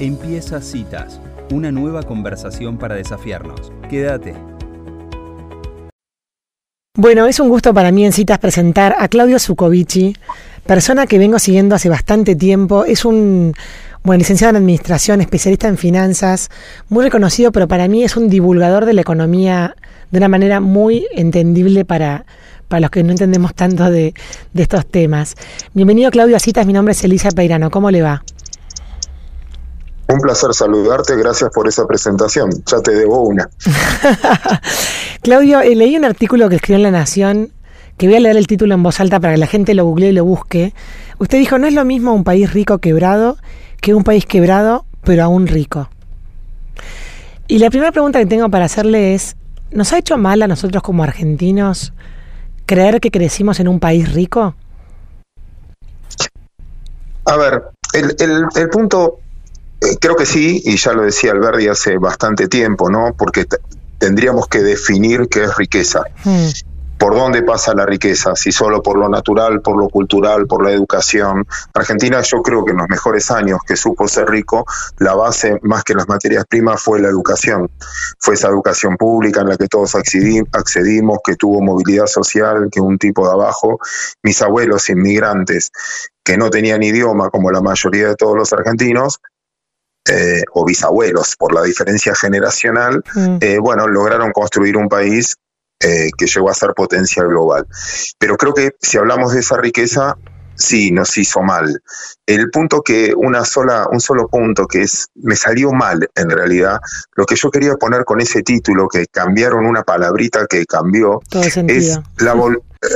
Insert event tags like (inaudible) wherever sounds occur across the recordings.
Empieza Citas, una nueva conversación para desafiarnos. Quédate. Bueno, es un gusto para mí en Citas presentar a Claudio Zucovici, persona que vengo siguiendo hace bastante tiempo. Es un bueno, licenciado en Administración, especialista en finanzas, muy reconocido, pero para mí es un divulgador de la economía de una manera muy entendible para, para los que no entendemos tanto de, de estos temas. Bienvenido Claudio a Citas, mi nombre es Elisa Peirano, ¿cómo le va? Un placer saludarte, gracias por esa presentación. Ya te debo una. (laughs) Claudio, eh, leí un artículo que escribió en La Nación, que voy a leer el título en voz alta para que la gente lo google y lo busque. Usted dijo, no es lo mismo un país rico quebrado que un país quebrado pero aún rico. Y la primera pregunta que tengo para hacerle es, ¿nos ha hecho mal a nosotros como argentinos creer que crecimos en un país rico? A ver, el, el, el punto eh, creo que sí, y ya lo decía Alberti hace bastante tiempo, ¿no? Porque tendríamos que definir qué es riqueza. Hmm. ¿Por dónde pasa la riqueza? Si solo por lo natural, por lo cultural, por la educación. Argentina yo creo que en los mejores años que supo ser rico, la base más que las materias primas fue la educación. Fue esa educación pública en la que todos accedimos, que tuvo movilidad social, que un tipo de abajo. Mis abuelos inmigrantes que no tenían idioma como la mayoría de todos los argentinos, eh, o bisabuelos por la diferencia generacional, mm. eh, bueno, lograron construir un país eh, que llegó a ser potencia global. Pero creo que si hablamos de esa riqueza, sí, nos hizo mal. El punto que una sola, un solo punto que es, me salió mal en realidad, lo que yo quería poner con ese título, que cambiaron una palabrita que cambió, es la,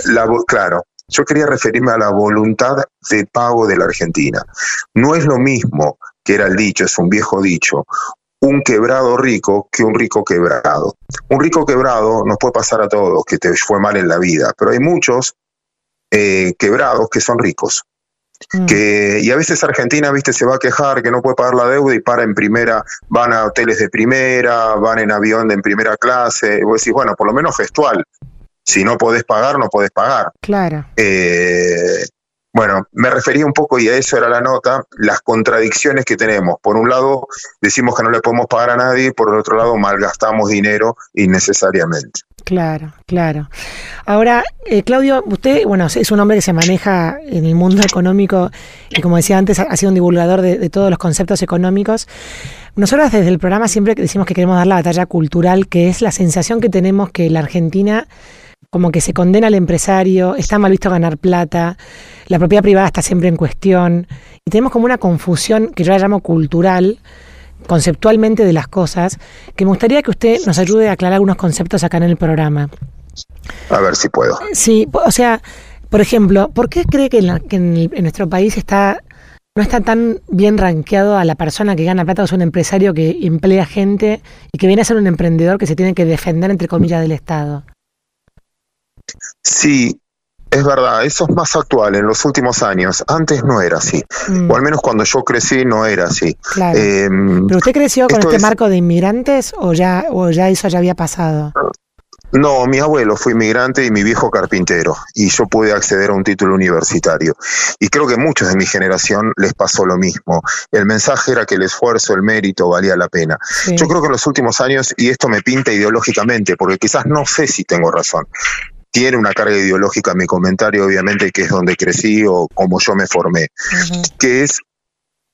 la, claro, yo quería referirme a la voluntad de pago de la Argentina. No es lo mismo que era el dicho, es un viejo dicho, un quebrado rico que un rico quebrado. Un rico quebrado nos puede pasar a todos, que te fue mal en la vida, pero hay muchos eh, quebrados que son ricos. Mm. Que, y a veces Argentina, viste, se va a quejar que no puede pagar la deuda y para en primera, van a hoteles de primera, van en avión de en primera clase. Y vos decís, bueno, por lo menos gestual. Si no podés pagar, no podés pagar. Claro. Eh, bueno, me refería un poco, y a eso era la nota, las contradicciones que tenemos. Por un lado, decimos que no le podemos pagar a nadie, por el otro lado, malgastamos dinero innecesariamente. Claro, claro. Ahora, eh, Claudio, usted, bueno, es un hombre que se maneja en el mundo económico y como decía antes, ha sido un divulgador de, de todos los conceptos económicos. Nosotros desde el programa siempre decimos que queremos dar la batalla cultural, que es la sensación que tenemos que la Argentina como que se condena al empresario, está mal visto ganar plata, la propiedad privada está siempre en cuestión, y tenemos como una confusión que yo la llamo cultural, conceptualmente de las cosas, que me gustaría que usted nos ayude a aclarar algunos conceptos acá en el programa. A ver si puedo. Sí, o sea, por ejemplo, ¿por qué cree que, en, nuestro país está no está tan bien rankeado a la persona que gana plata o es un empresario que emplea gente y que viene a ser un emprendedor que se tiene que defender, entre comillas, del Estado? Sí, es verdad, eso es más actual en los últimos años. Antes no era así. Mm. O al menos cuando yo crecí no era así. Claro. Em, ¿Pero usted creció con este marco de inmigrantes o ya, o ya eso ya había pasado? No, mi abuelo fue inmigrante y mi viejo carpintero, y yo pude acceder a un título universitario. Y creo que muchos de mi generación les pasó lo mismo. El mensaje era que el esfuerzo, el mérito valía la pena. Yo creo que en los últimos años, y esto me pinta ideológicamente, porque quizás no sé si tengo razón, tiene una carga ideológica mi comentario, obviamente, que es donde crecí o como yo me formé, que es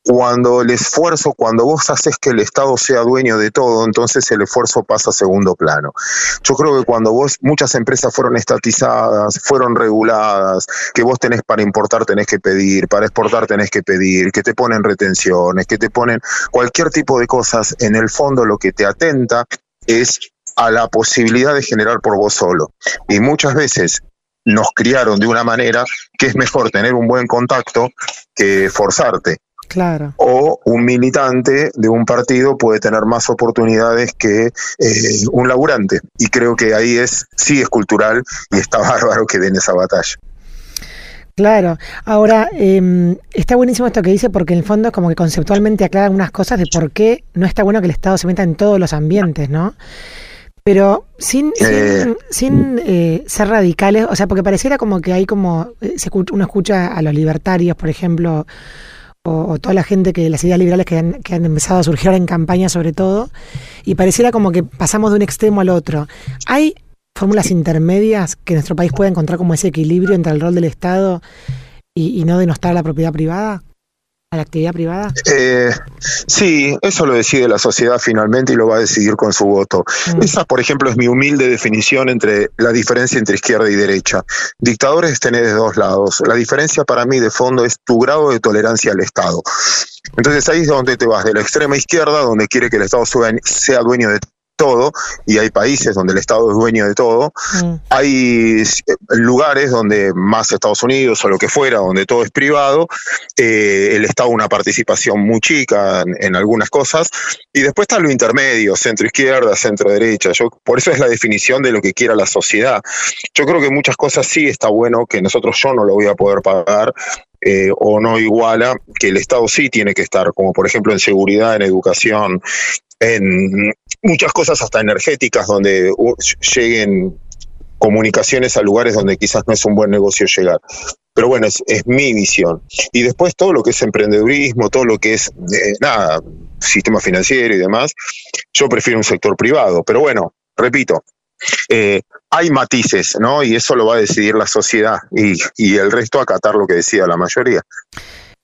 cuando el esfuerzo, cuando vos haces que el Estado sea dueño de todo, entonces el esfuerzo pasa a segundo plano. Yo creo que cuando vos, muchas empresas fueron estatizadas, fueron reguladas, que vos tenés para importar tenés que pedir, para exportar tenés que pedir, que te ponen retenciones, que te ponen cualquier tipo de cosas, en el fondo lo que te atenta es a la posibilidad de generar por vos solo. Y muchas veces nos criaron de una manera que es mejor tener un buen contacto que forzarte. Claro. O un militante de un partido puede tener más oportunidades que eh, un laburante. Y creo que ahí es, sí es cultural y está (laughs) bárbaro que den esa batalla. Claro, ahora em, está buenísimo esto que dice porque en el fondo es como que conceptualmente aclara unas cosas de por qué no está bueno que el Estado se meta en todos los ambientes, ¿no? Pero sin, sin, sin eh, ser radicales, o sea, porque pareciera como que hay como, eh, se, uno escucha a los libertarios, por ejemplo, o, toda la gente que las ideas liberales que han, que han empezado a surgir en campaña sobre todo, y pareciera como que pasamos de un extremo al otro. ¿Hay fórmulas intermedias que nuestro país pueda encontrar como ese equilibrio entre el rol del Estado y, y no denostar la propiedad privada? La actividad privada? Eh, sí, eso lo decide la sociedad finalmente y lo va a decidir con su voto. Mm. Esa, por ejemplo, es mi humilde definición entre la diferencia entre izquierda y derecha. Dictadores tenés de dos lados. La diferencia para mí de fondo es tu grado de tolerancia al Estado. Entonces ahí es donde te vas, de la extrema izquierda, donde quiere que el Estado sea dueño de todo, y hay países donde el Estado es dueño de todo. Mm. Hay eh, lugares donde más Estados Unidos o lo que fuera, donde todo es privado, eh, el Estado una participación muy chica en, algunas cosas, y después está lo intermedio, centro izquierda, centro derecha. Yo, por eso es la definición de lo que quiera la sociedad. Yo creo que muchas cosas sí está bueno que nosotros yo no lo voy a poder pagar, eh, o no iguala, que el Estado sí tiene que estar, como por ejemplo en seguridad, en educación, en muchas cosas hasta energéticas, donde lleguen comunicaciones a lugares donde quizás no es un buen negocio llegar. Pero bueno, es, mi visión. Y después todo lo que es emprendedurismo, todo lo que es, eh, nada, sistema financiero y demás, yo prefiero un sector privado. Pero bueno, repito, eh, hay matices, ¿no? Y eso lo va a decidir la sociedad y, y el resto acatar lo que decía la mayoría.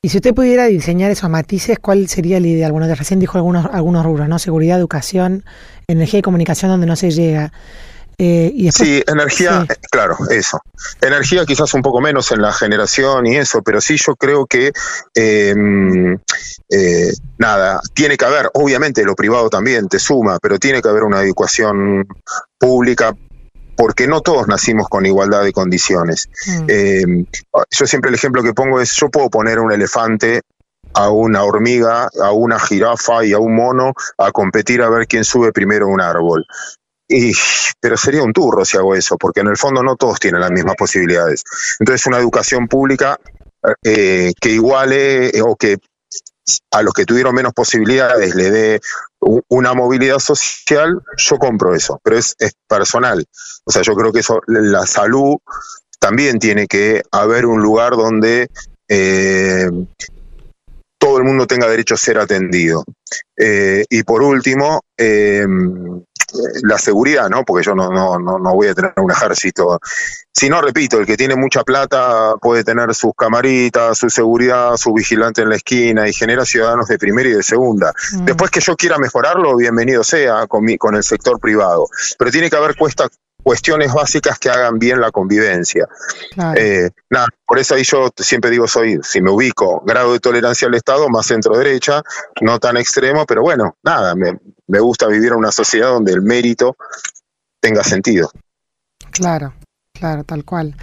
Y si usted pudiera diseñar esos matices, ¿cuál sería el ideal? Bueno, recién dijo algunos, algunos rubros, ¿no? Seguridad, educación, energía y comunicación donde no se llega. Eh, y sí, energía, eh, claro, eso. Energía quizás un poco menos en la generación y eso, pero sí yo creo que, em, eh, nada, tiene que haber, obviamente lo privado también te suma, pero tiene que haber una educación pública porque no todos nacimos con igualdad de condiciones. Mm. Eh, yo siempre el ejemplo que pongo es, yo puedo poner un elefante a una hormiga, a una jirafa y a un mono a competir a ver quién sube primero un árbol. Y, pero sería un turro si hago eso, porque en el fondo no todos tienen las mismas posibilidades. Entonces una educación pública eh, que iguale o que a los que tuvieron menos posibilidades le dé una movilidad social, yo compro eso, pero es, personal. O sea, yo creo que eso, la salud también tiene que haber un lugar donde eh, todo el mundo tenga derecho a ser atendido. Eh, y por último, eh, la seguridad, ¿no? Porque yo no, no, no, voy a tener un ejército. Si no, repito, el que tiene mucha plata puede tener sus camaritas, su seguridad, su vigilante en la esquina y genera ciudadanos de primera y de segunda. Mm. Después que yo quiera mejorarlo, bienvenido sea con, mi, con el sector privado. Pero tiene que haber cuesta, cuestiones básicas que hagan bien la convivencia. Eh, nada, por eso ahí yo siempre digo, soy, si me ubico, grado de tolerancia al Estado, más centro-derecha, no tan extremo, pero bueno, nada, me, me gusta vivir en una sociedad donde el mérito tenga sentido. Claro, claro, tal cual.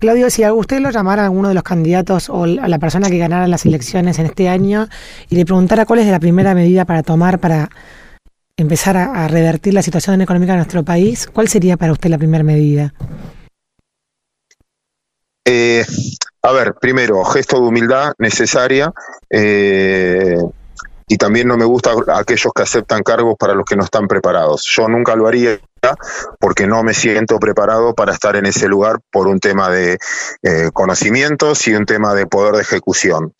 Claudio, si a usted lo llamara a uno de los candidatos o a la persona que ganara las elecciones en este año y le preguntara cuál es la primera medida para tomar para empezar a, revertir la situación económica de nuestro país, ¿cuál sería para usted la primera medida? Eh, a ver, primero, gesto de humildad necesaria. Eh, y también no me gusta aquellos que aceptan cargos para los que no están preparados. Yo nunca lo haría porque no me siento preparado para estar en ese lugar por un tema de eh, conocimientos y un tema de poder de ejecución.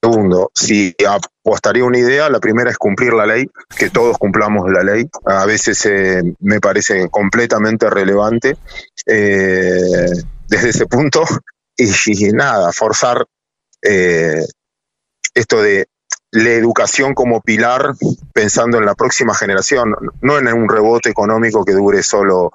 Segundo, si apostaría una idea, la primera es cumplir la ley, que todos cumplamos la ley. A veces eh, me parece completamente relevante eh, desde ese punto. (laughs) Y, nada, forzar eh, esto de la educación como pilar pensando en la próxima generación, no en un rebote económico que dure solo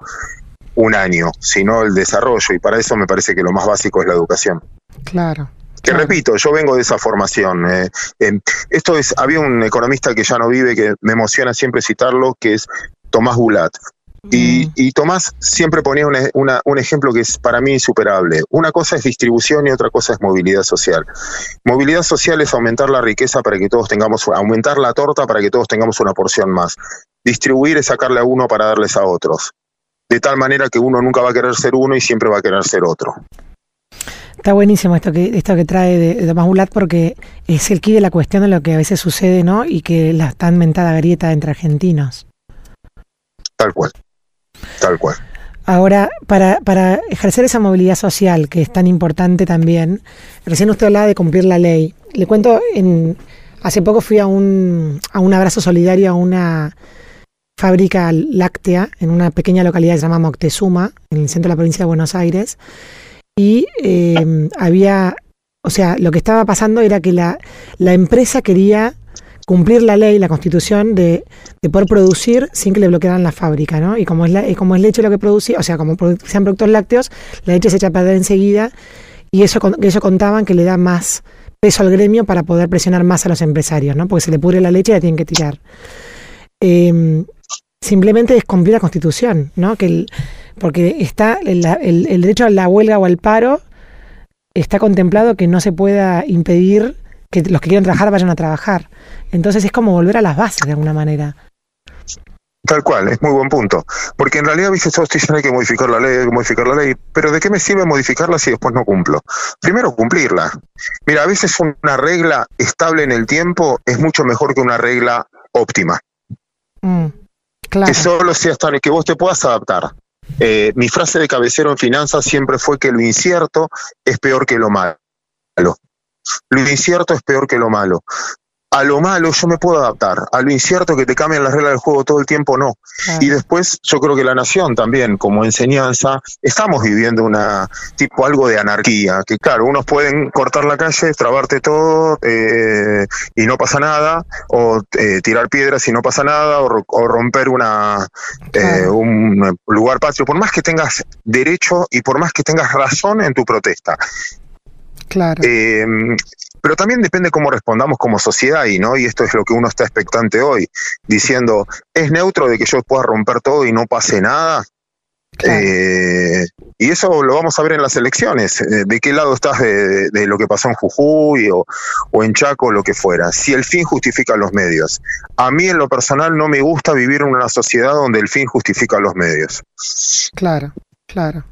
un año, sino el desarrollo. Y para eso me parece que lo más básico es la educación. Claro, que repito, yo vengo de esa formación. Eh, eh, esto es, había un economista que ya no vive, que me emociona siempre citarlo, que es Tomás Gulat. Y, mm. Tomás siempre ponía un ejemplo que es para mí insuperable. Una cosa es distribución y otra cosa es movilidad social. Movilidad social es aumentar la riqueza para que todos tengamos, aumentar la torta para que todos tengamos una porción más. Distribuir es sacarle a uno para darles a otros. De tal manera que uno nunca va a querer ser uno y siempre va a querer ser otro. Está buenísimo esto que, esto que trae de, Tomás Bulat porque es el key de la cuestión de lo que a veces sucede, ¿no? Y que la tan mentada grieta entre argentinos. Tal cual. Tal cual. Ahora, para, para ejercer esa movilidad social que es tan importante también, recién usted hablaba de cumplir la ley. le cuento, en, hace poco fui a un, a un abrazo solidario a una fábrica láctea en una pequeña localidad que se llama Moctezuma, en el centro de la provincia de Buenos Aires. Y eh, había, o sea, lo que estaba pasando era que la, la empresa quería cumplir la ley, la constitución, de, de, poder producir sin que le bloquearan la fábrica, ¿no? Y como es, la, como es leche lo que producía, o sea, como sean productos lácteos, la leche se echa a perder enseguida y eso, eso contaban que le da más peso al gremio para poder presionar más a los empresarios, ¿no? Porque se le pudre la leche y la tienen que tirar. Eh, simplemente es cumplir la constitución, ¿no? Que el, porque está el, el, derecho a la huelga o al paro está contemplado que no se pueda impedir que los que quieran trabajar vayan a trabajar. Entonces es como volver a las bases de alguna manera. Tal cual, es muy buen punto. Porque en realidad, dice todos dicen hay que modificar la ley, hay que modificar la ley, pero ¿de qué me sirve modificarla si después no cumplo? Primero, cumplirla. Mira, a veces una regla estable en el tiempo es mucho mejor que una regla óptima. Mm. Que solo sea estable, que vos te puedas adaptar. Eh, mi frase de cabecero en finanzas siempre fue que lo incierto es peor que lo malo. Lo incierto es peor que lo malo a lo malo yo me puedo adaptar, a lo incierto que te cambian las reglas del juego todo el tiempo no. Y después yo creo que la nación también como enseñanza, estamos viviendo una tipo algo de anarquía, que claro, unos pueden cortar la calle, trabarte todo eh, y no pasa nada, o eh, tirar piedras y no pasa nada, o, romper una un lugar patrio, por más que tengas derecho y por más que tengas razón en tu protesta. Claro. Pero también depende cómo respondamos como sociedad y no, y esto es lo que uno está expectante hoy, diciendo, ¿es neutro de que yo pueda romper todo y no pase nada? Eh, y eso lo vamos a ver en las elecciones. Eh, ¿De qué lado estás de, lo que pasó en Jujuy o, o, en Chaco o lo que fuera? Si el fin justifica los medios. A mí en lo personal no me gusta vivir en una sociedad donde el fin justifica los medios. Claro, claro.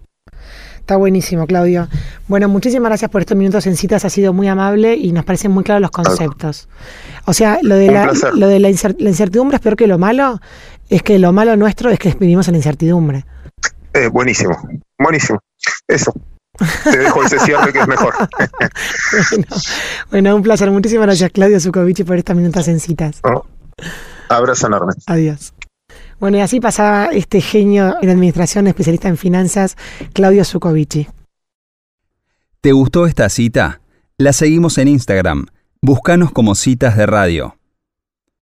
Está buenísimo, Claudio. Bueno, muchísimas gracias por estos minutos en citas, ha sido muy amable y nos parecen muy claros los conceptos. O sea, lo de, la, lo de la, incertidumbre es peor que lo malo, es que lo malo nuestro es que vivimos en incertidumbre. Eh, buenísimo, buenísimo. Eso. Te dejo ese cierre que es mejor. (laughs) bueno, un placer. Muchísimas gracias, Claudio Zukovici, por estas minutos en citas. Oh, abrazo enorme. Adiós. Bueno, y así pasaba este genio en administración, especialista en finanzas, Claudio Zukovici. ¿Te gustó esta cita? La seguimos en Instagram. Búscanos como citas de radio.